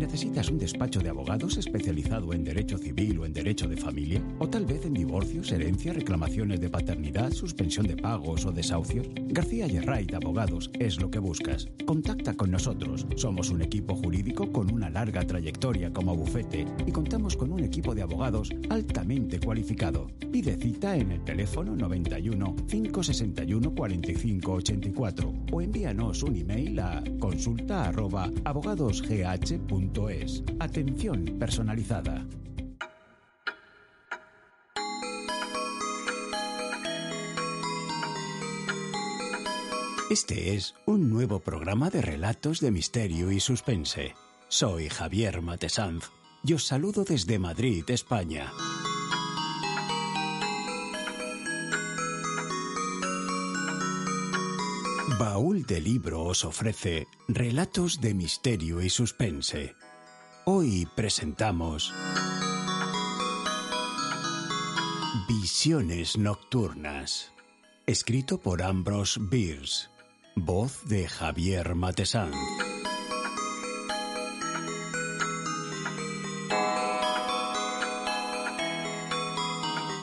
¿Necesitas un despacho de abogados especializado en derecho civil o en derecho de familia? ¿O tal vez en divorcios, herencia, reclamaciones de paternidad, suspensión de pagos o desahucios? García Yerrait Abogados es lo que buscas. Contacta con nosotros. Somos un equipo jurídico con una larga trayectoria como bufete y contamos con un equipo de abogados altamente cualificado. Pide cita en el teléfono 91 561 45 84 o envíanos un email a consulta abogadosgh.com es. Atención personalizada. Este es un nuevo programa de relatos de misterio y suspense. Soy Javier Matesanz y os saludo desde Madrid, España. Baúl de Libro os ofrece relatos de misterio y suspense. Hoy presentamos Visiones Nocturnas, escrito por Ambrose Bierce, voz de Javier Matesan.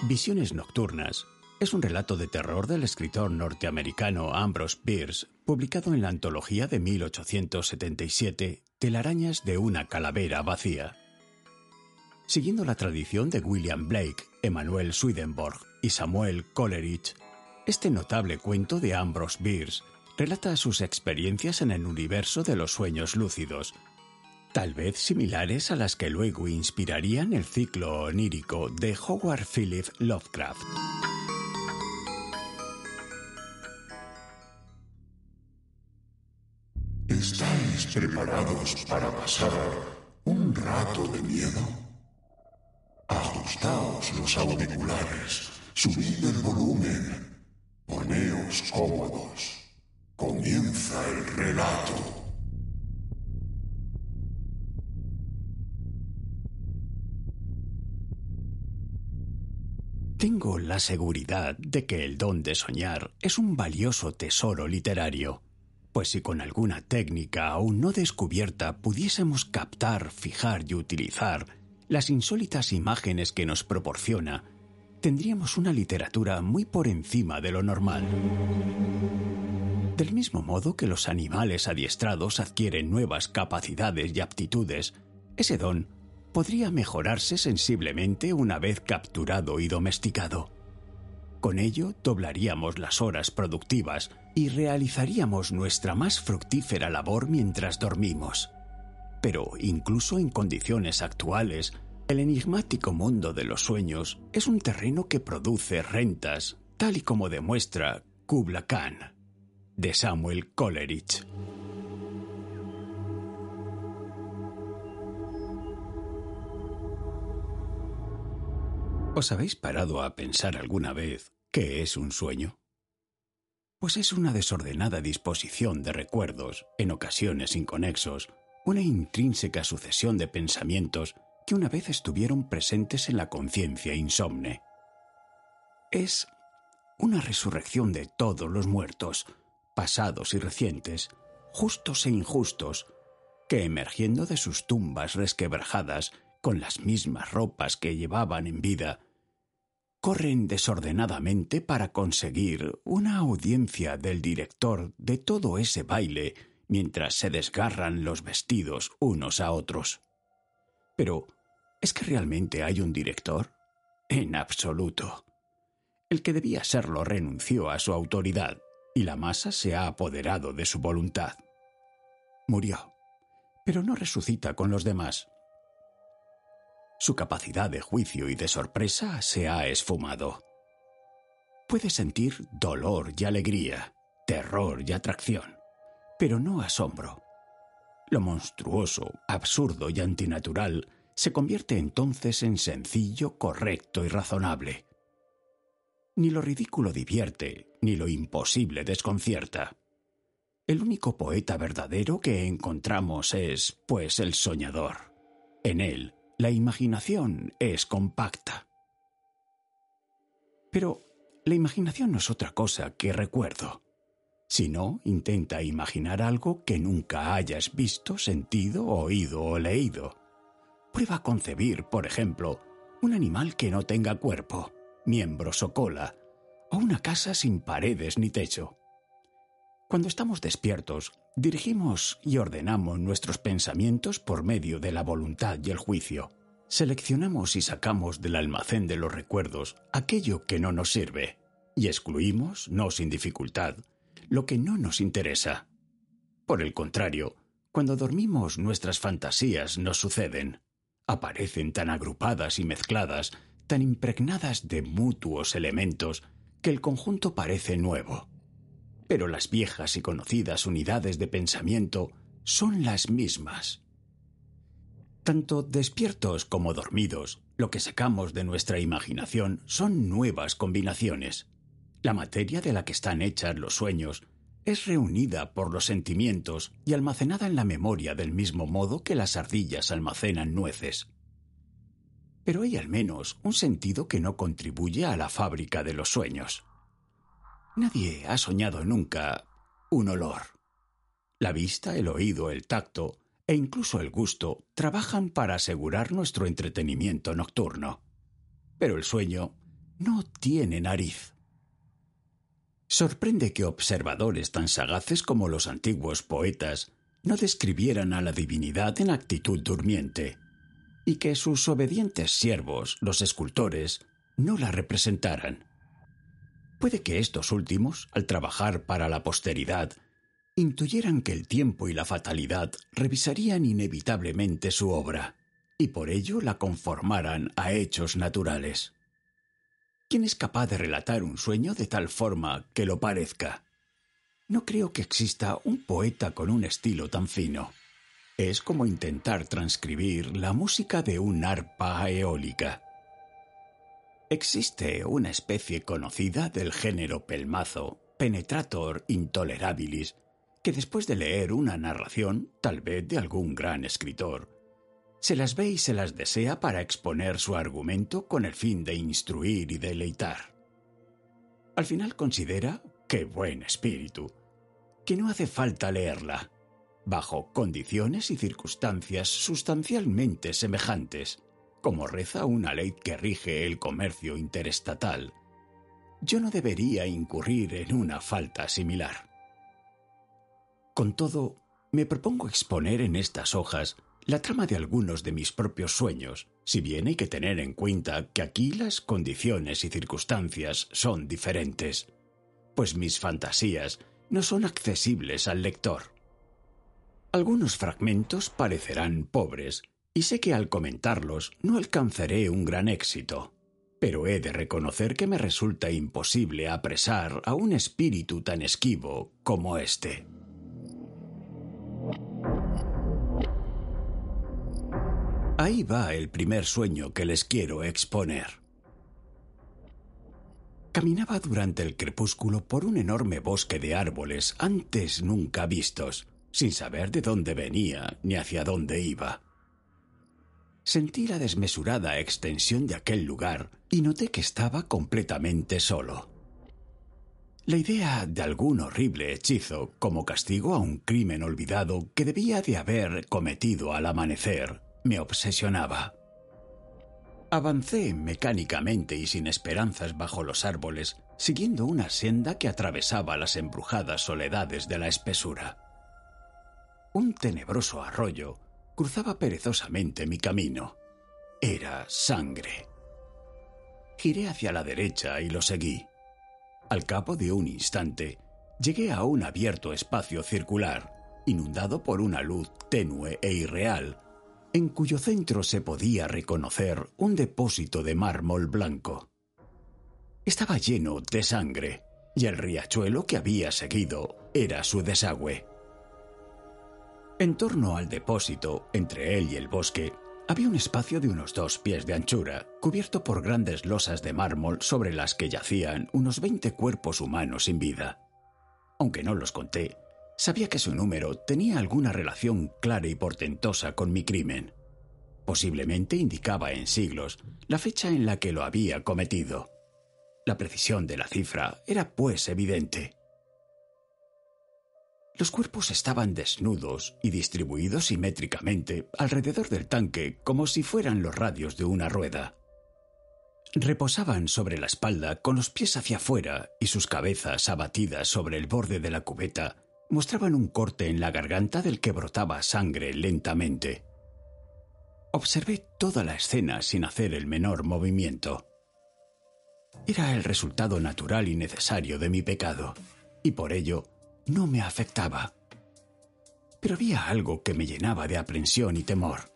Visiones Nocturnas es un relato de terror del escritor norteamericano Ambrose Bierce, publicado en la antología de 1877, Telarañas de una calavera vacía. Siguiendo la tradición de William Blake, Emanuel Swedenborg y Samuel Coleridge, este notable cuento de Ambrose Bierce relata sus experiencias en el universo de los sueños lúcidos, tal vez similares a las que luego inspirarían el ciclo onírico de Howard Philip Lovecraft. ¿Estáis preparados para pasar un rato de miedo? Ajustaos los auriculares, subid el volumen, poneos cómodos. Comienza el relato. Tengo la seguridad de que el don de soñar es un valioso tesoro literario pues si con alguna técnica aún no descubierta pudiésemos captar, fijar y utilizar las insólitas imágenes que nos proporciona, tendríamos una literatura muy por encima de lo normal. Del mismo modo que los animales adiestrados adquieren nuevas capacidades y aptitudes, ese don podría mejorarse sensiblemente una vez capturado y domesticado. Con ello doblaríamos las horas productivas y realizaríamos nuestra más fructífera labor mientras dormimos. Pero incluso en condiciones actuales, el enigmático mundo de los sueños es un terreno que produce rentas, tal y como demuestra Kubla Khan, de Samuel Coleridge. ¿Os habéis parado a pensar alguna vez qué es un sueño? Pues es una desordenada disposición de recuerdos, en ocasiones inconexos, una intrínseca sucesión de pensamientos que una vez estuvieron presentes en la conciencia insomne. Es una resurrección de todos los muertos, pasados y recientes, justos e injustos, que emergiendo de sus tumbas resquebrajadas, con las mismas ropas que llevaban en vida, corren desordenadamente para conseguir una audiencia del director de todo ese baile mientras se desgarran los vestidos unos a otros. Pero, ¿es que realmente hay un director? En absoluto. El que debía serlo renunció a su autoridad y la masa se ha apoderado de su voluntad. Murió, pero no resucita con los demás. Su capacidad de juicio y de sorpresa se ha esfumado. Puede sentir dolor y alegría, terror y atracción, pero no asombro. Lo monstruoso, absurdo y antinatural se convierte entonces en sencillo, correcto y razonable. Ni lo ridículo divierte, ni lo imposible desconcierta. El único poeta verdadero que encontramos es, pues, el soñador. En él, la imaginación es compacta. Pero la imaginación no es otra cosa que recuerdo. Si no, intenta imaginar algo que nunca hayas visto, sentido, oído o leído. Prueba a concebir, por ejemplo, un animal que no tenga cuerpo, miembros o cola, o una casa sin paredes ni techo. Cuando estamos despiertos, dirigimos y ordenamos nuestros pensamientos por medio de la voluntad y el juicio. Seleccionamos y sacamos del almacén de los recuerdos aquello que no nos sirve y excluimos, no sin dificultad, lo que no nos interesa. Por el contrario, cuando dormimos nuestras fantasías nos suceden. Aparecen tan agrupadas y mezcladas, tan impregnadas de mutuos elementos, que el conjunto parece nuevo. Pero las viejas y conocidas unidades de pensamiento son las mismas. Tanto despiertos como dormidos, lo que sacamos de nuestra imaginación son nuevas combinaciones. La materia de la que están hechas los sueños es reunida por los sentimientos y almacenada en la memoria del mismo modo que las ardillas almacenan nueces. Pero hay al menos un sentido que no contribuye a la fábrica de los sueños. Nadie ha soñado nunca un olor. La vista, el oído, el tacto e incluso el gusto trabajan para asegurar nuestro entretenimiento nocturno. Pero el sueño no tiene nariz. Sorprende que observadores tan sagaces como los antiguos poetas no describieran a la divinidad en actitud durmiente, y que sus obedientes siervos, los escultores, no la representaran. Puede que estos últimos, al trabajar para la posteridad, intuyeran que el tiempo y la fatalidad revisarían inevitablemente su obra, y por ello la conformaran a hechos naturales. ¿Quién es capaz de relatar un sueño de tal forma que lo parezca? No creo que exista un poeta con un estilo tan fino. Es como intentar transcribir la música de un arpa eólica. Existe una especie conocida del género pelmazo, Penetrator Intolerabilis, que después de leer una narración, tal vez de algún gran escritor, se las ve y se las desea para exponer su argumento con el fin de instruir y deleitar. Al final considera, qué buen espíritu, que no hace falta leerla, bajo condiciones y circunstancias sustancialmente semejantes, como reza una ley que rige el comercio interestatal. Yo no debería incurrir en una falta similar. Con todo, me propongo exponer en estas hojas la trama de algunos de mis propios sueños, si bien hay que tener en cuenta que aquí las condiciones y circunstancias son diferentes, pues mis fantasías no son accesibles al lector. Algunos fragmentos parecerán pobres, y sé que al comentarlos no alcanzaré un gran éxito, pero he de reconocer que me resulta imposible apresar a un espíritu tan esquivo como este. Ahí va el primer sueño que les quiero exponer. Caminaba durante el crepúsculo por un enorme bosque de árboles antes nunca vistos, sin saber de dónde venía ni hacia dónde iba. Sentí la desmesurada extensión de aquel lugar y noté que estaba completamente solo. La idea de algún horrible hechizo como castigo a un crimen olvidado que debía de haber cometido al amanecer me obsesionaba. Avancé mecánicamente y sin esperanzas bajo los árboles, siguiendo una senda que atravesaba las embrujadas soledades de la espesura. Un tenebroso arroyo cruzaba perezosamente mi camino. Era sangre. Giré hacia la derecha y lo seguí. Al cabo de un instante, llegué a un abierto espacio circular, inundado por una luz tenue e irreal, en cuyo centro se podía reconocer un depósito de mármol blanco. Estaba lleno de sangre, y el riachuelo que había seguido era su desagüe. En torno al depósito, entre él y el bosque, Había un espacio de unos dos pies de anchura, cubierto por grandes losas de mármol sobre las que yacían unos veinte cuerpos humanos sin vida. Aunque no los conté, sabía que su número tenía alguna relación clara y portentosa con mi crimen. Posiblemente indicaba en siglos la fecha en la que lo había cometido. La precisión de la cifra era pues evidente. Los cuerpos estaban desnudos y distribuidos simétricamente alrededor del tanque como si fueran los radios de una rueda. Reposaban sobre la espalda con los pies hacia afuera y sus cabezas abatidas sobre el borde de la cubeta mostraban un corte en la garganta del que brotaba sangre lentamente. Observé toda la escena sin hacer el menor movimiento. Era el resultado natural y necesario de mi pecado, y por ello no me afectaba. Pero había algo que me llenaba de aprensión y temor,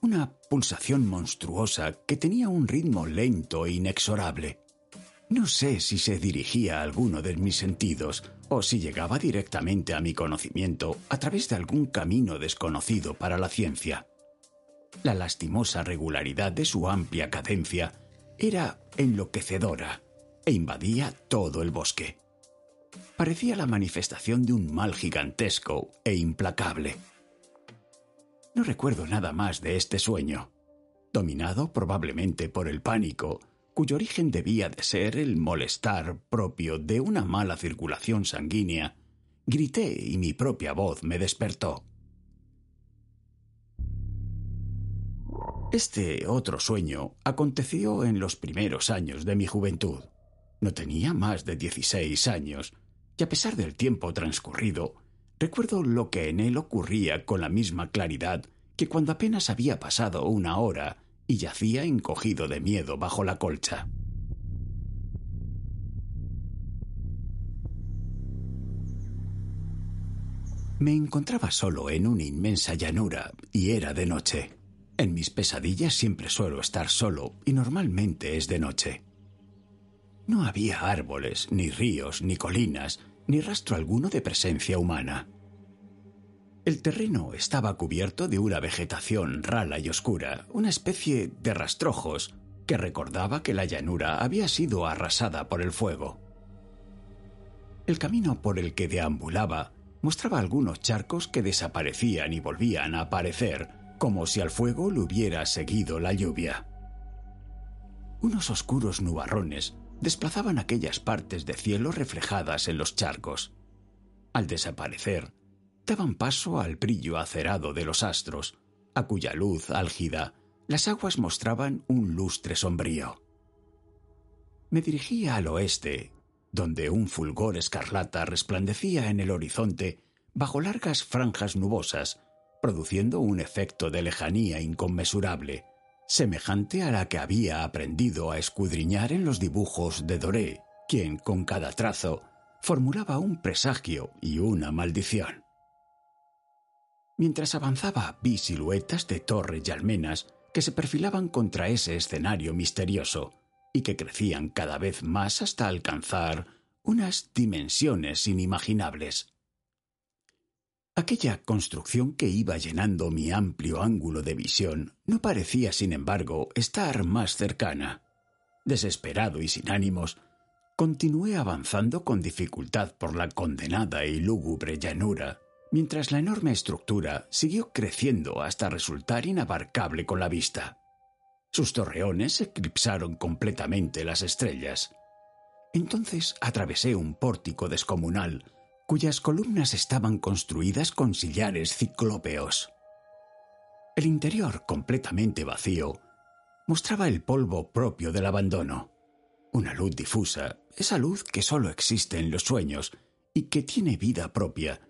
una pulsación monstruosa que tenía un ritmo lento e inexorable. No sé si se dirigía a alguno de mis sentidos o si llegaba directamente a mi conocimiento a través de algún camino desconocido para la ciencia. La lastimosa regularidad de su amplia cadencia era enloquecedora e invadía todo el bosque parecía la manifestación de un mal gigantesco e implacable. No recuerdo nada más de este sueño, dominado probablemente por el pánico, cuyo origen debía de ser el molestar propio de una mala circulación sanguínea, grité y mi propia voz me despertó. Este otro sueño aconteció en los primeros años de mi juventud. No tenía más de dieciséis años, y a pesar del tiempo transcurrido, recuerdo lo que en él ocurría con la misma claridad que cuando apenas había pasado una hora y yacía encogido de miedo bajo la colcha. Me encontraba solo en una inmensa llanura y era de noche. En mis pesadillas siempre suelo estar solo y normalmente es de noche. No había árboles, ni ríos, ni colinas, ni rastro alguno de presencia humana. El terreno estaba cubierto de una vegetación rala y oscura, una especie de rastrojos que recordaba que la llanura había sido arrasada por el fuego. El camino por el que deambulaba mostraba algunos charcos que desaparecían y volvían a aparecer, como si al fuego le hubiera seguido la lluvia. Unos oscuros nubarrones desplazaban aquellas partes de cielo reflejadas en los charcos. Al desaparecer, daban paso al brillo acerado de los astros, a cuya luz álgida las aguas mostraban un lustre sombrío. Me dirigía al oeste, donde un fulgor escarlata resplandecía en el horizonte bajo largas franjas nubosas, produciendo un efecto de lejanía inconmensurable, semejante a la que había aprendido a escudriñar en los dibujos de Doré, quien con cada trazo formulaba un presagio y una maldición. Mientras avanzaba vi siluetas de torres y almenas que se perfilaban contra ese escenario misterioso y que crecían cada vez más hasta alcanzar unas dimensiones inimaginables. Aquella construcción que iba llenando mi amplio ángulo de visión no parecía, sin embargo, estar más cercana. Desesperado y sin ánimos, continué avanzando con dificultad por la condenada y lúgubre llanura, mientras la enorme estructura siguió creciendo hasta resultar inabarcable con la vista. Sus torreones eclipsaron completamente las estrellas. Entonces atravesé un pórtico descomunal cuyas columnas estaban construidas con sillares ciclópeos. El interior, completamente vacío, mostraba el polvo propio del abandono. Una luz difusa, esa luz que solo existe en los sueños y que tiene vida propia,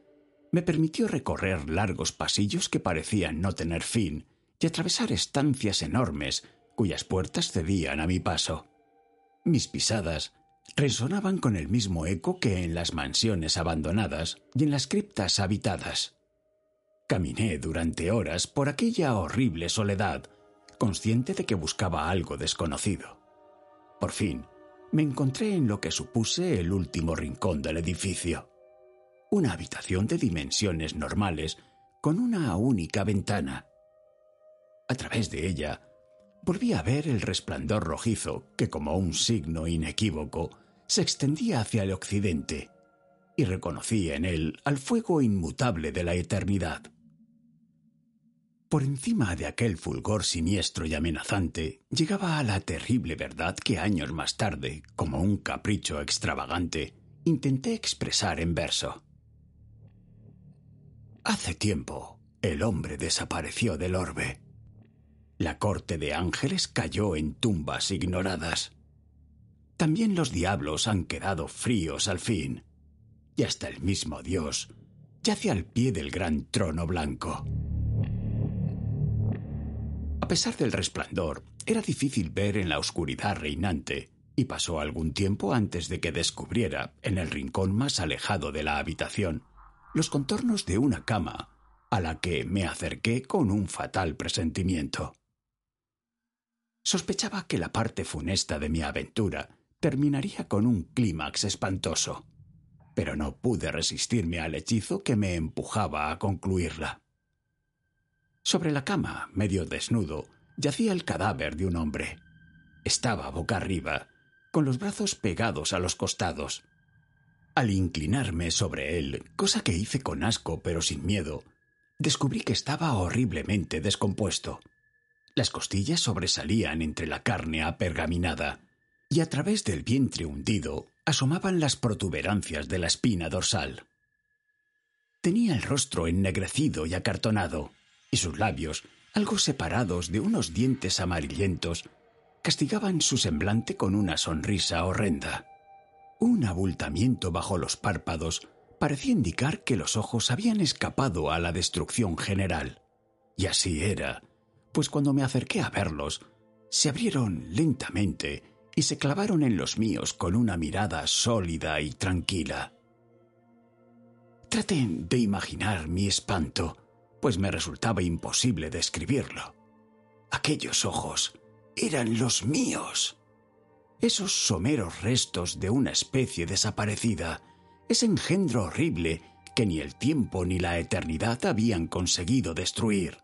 me permitió recorrer largos pasillos que parecían no tener fin y atravesar estancias enormes cuyas puertas cedían a mi paso. Mis pisadas resonaban con el mismo eco que en las mansiones abandonadas y en las criptas habitadas. Caminé durante horas por aquella horrible soledad, consciente de que buscaba algo desconocido. Por fin, me encontré en lo que supuse el último rincón del edificio. Una habitación de dimensiones normales con una única ventana. A través de ella, volví a ver el resplandor rojizo que, como un signo inequívoco, se extendía hacia el occidente, y reconocí en él al fuego inmutable de la eternidad. Por encima de aquel fulgor siniestro y amenazante llegaba a la terrible verdad que años más tarde, como un capricho extravagante, intenté expresar en verso. Hace tiempo, el hombre desapareció del orbe. La corte de ángeles cayó en tumbas ignoradas. También los diablos han quedado fríos al fin, y hasta el mismo Dios yace al pie del gran trono blanco. A pesar del resplandor, era difícil ver en la oscuridad reinante, y pasó algún tiempo antes de que descubriera, en el rincón más alejado de la habitación, los contornos de una cama, a la que me acerqué con un fatal presentimiento. Sospechaba que la parte funesta de mi aventura terminaría con un clímax espantoso, pero no pude resistirme al hechizo que me empujaba a concluirla. Sobre la cama, medio desnudo, yacía el cadáver de un hombre. Estaba boca arriba, con los brazos pegados a los costados. Al inclinarme sobre él, cosa que hice con asco pero sin miedo, descubrí que estaba horriblemente descompuesto. Las costillas sobresalían entre la carne apergaminada, y a través del vientre hundido asomaban las protuberancias de la espina dorsal. Tenía el rostro ennegrecido y acartonado, y sus labios, algo separados de unos dientes amarillentos, castigaban su semblante con una sonrisa horrenda. Un abultamiento bajo los párpados parecía indicar que los ojos habían escapado a la destrucción general. Y así era, pues cuando me acerqué a verlos, se abrieron lentamente y se clavaron en los míos con una mirada sólida y tranquila. Traten de imaginar mi espanto, pues me resultaba imposible describirlo. Aquellos ojos eran los míos. Esos someros restos de una especie desaparecida, ese engendro horrible que ni el tiempo ni la eternidad habían conseguido destruir.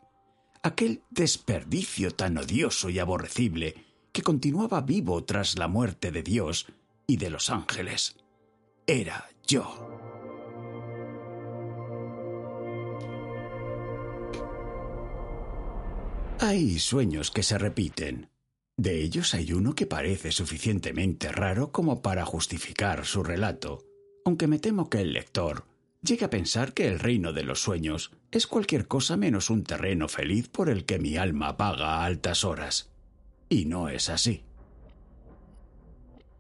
Aquel desperdicio tan odioso y aborrecible que continuaba vivo tras la muerte de Dios y de los ángeles. Era yo. Hay sueños que se repiten, de ellos hay uno que parece suficientemente raro como para justificar su relato, aunque me temo que el lector llegue a pensar que el reino de los sueños es cualquier cosa menos un terreno feliz por el que mi alma vaga a altas horas. Y no es así.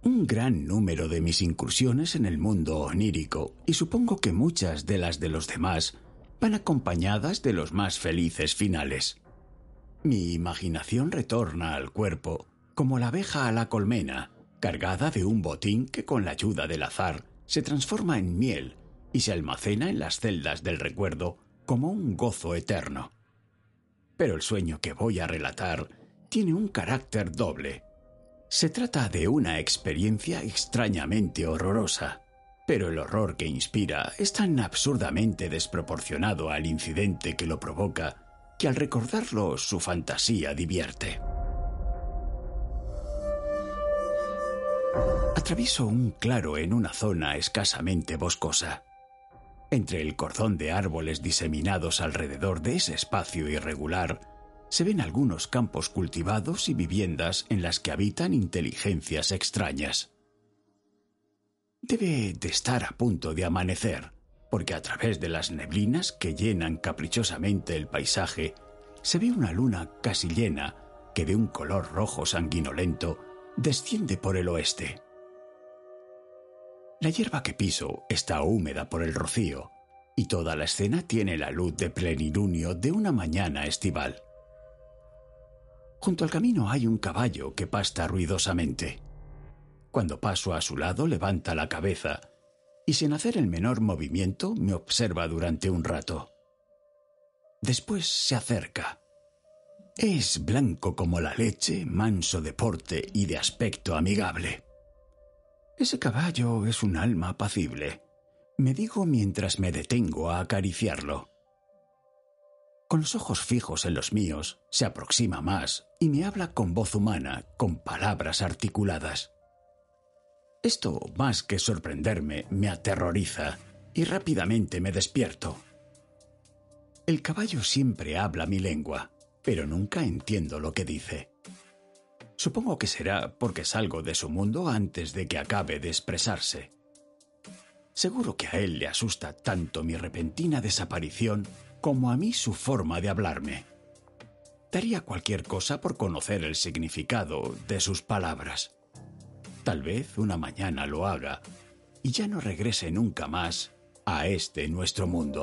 Un gran número de mis incursiones en el mundo onírico, y supongo que muchas de las de los demás, van acompañadas de los más felices finales. Mi imaginación retorna al cuerpo como la abeja a la colmena, cargada de un botín que con la ayuda del azar se transforma en miel y se almacena en las celdas del recuerdo como un gozo eterno. Pero el sueño que voy a relatar tiene un carácter doble. Se trata de una experiencia extrañamente horrorosa, pero el horror que inspira es tan absurdamente desproporcionado al incidente que lo provoca que al recordarlo su fantasía divierte. Atravieso un claro en una zona escasamente boscosa. Entre el cordón de árboles diseminados alrededor de ese espacio irregular, se ven algunos campos cultivados y viviendas en las que habitan inteligencias extrañas. Debe de estar a punto de amanecer porque a través de las neblinas que llenan caprichosamente el paisaje se ve una luna casi llena que de un color rojo sanguinolento desciende por el oeste. La hierba que piso está húmeda por el rocío y toda la escena tiene la luz de plenilunio de una mañana estival. Junto al camino hay un caballo que pasta ruidosamente. Cuando paso a su lado levanta la cabeza y sin hacer el menor movimiento me observa durante un rato. Después se acerca. Es blanco como la leche, manso de porte y de aspecto amigable. Ese caballo es un alma apacible, me digo mientras me detengo a acariciarlo. Con los ojos fijos en los míos, se aproxima más y me habla con voz humana, con palabras articuladas. Esto, más que sorprenderme, me aterroriza y rápidamente me despierto. El caballo siempre habla mi lengua, pero nunca entiendo lo que dice. Supongo que será porque salgo de su mundo antes de que acabe de expresarse. Seguro que a él le asusta tanto mi repentina desaparición como a mí su forma de hablarme. Daría cualquier cosa por conocer el significado de sus palabras. Tal vez una mañana lo haga y ya no regrese nunca más a este nuestro mundo.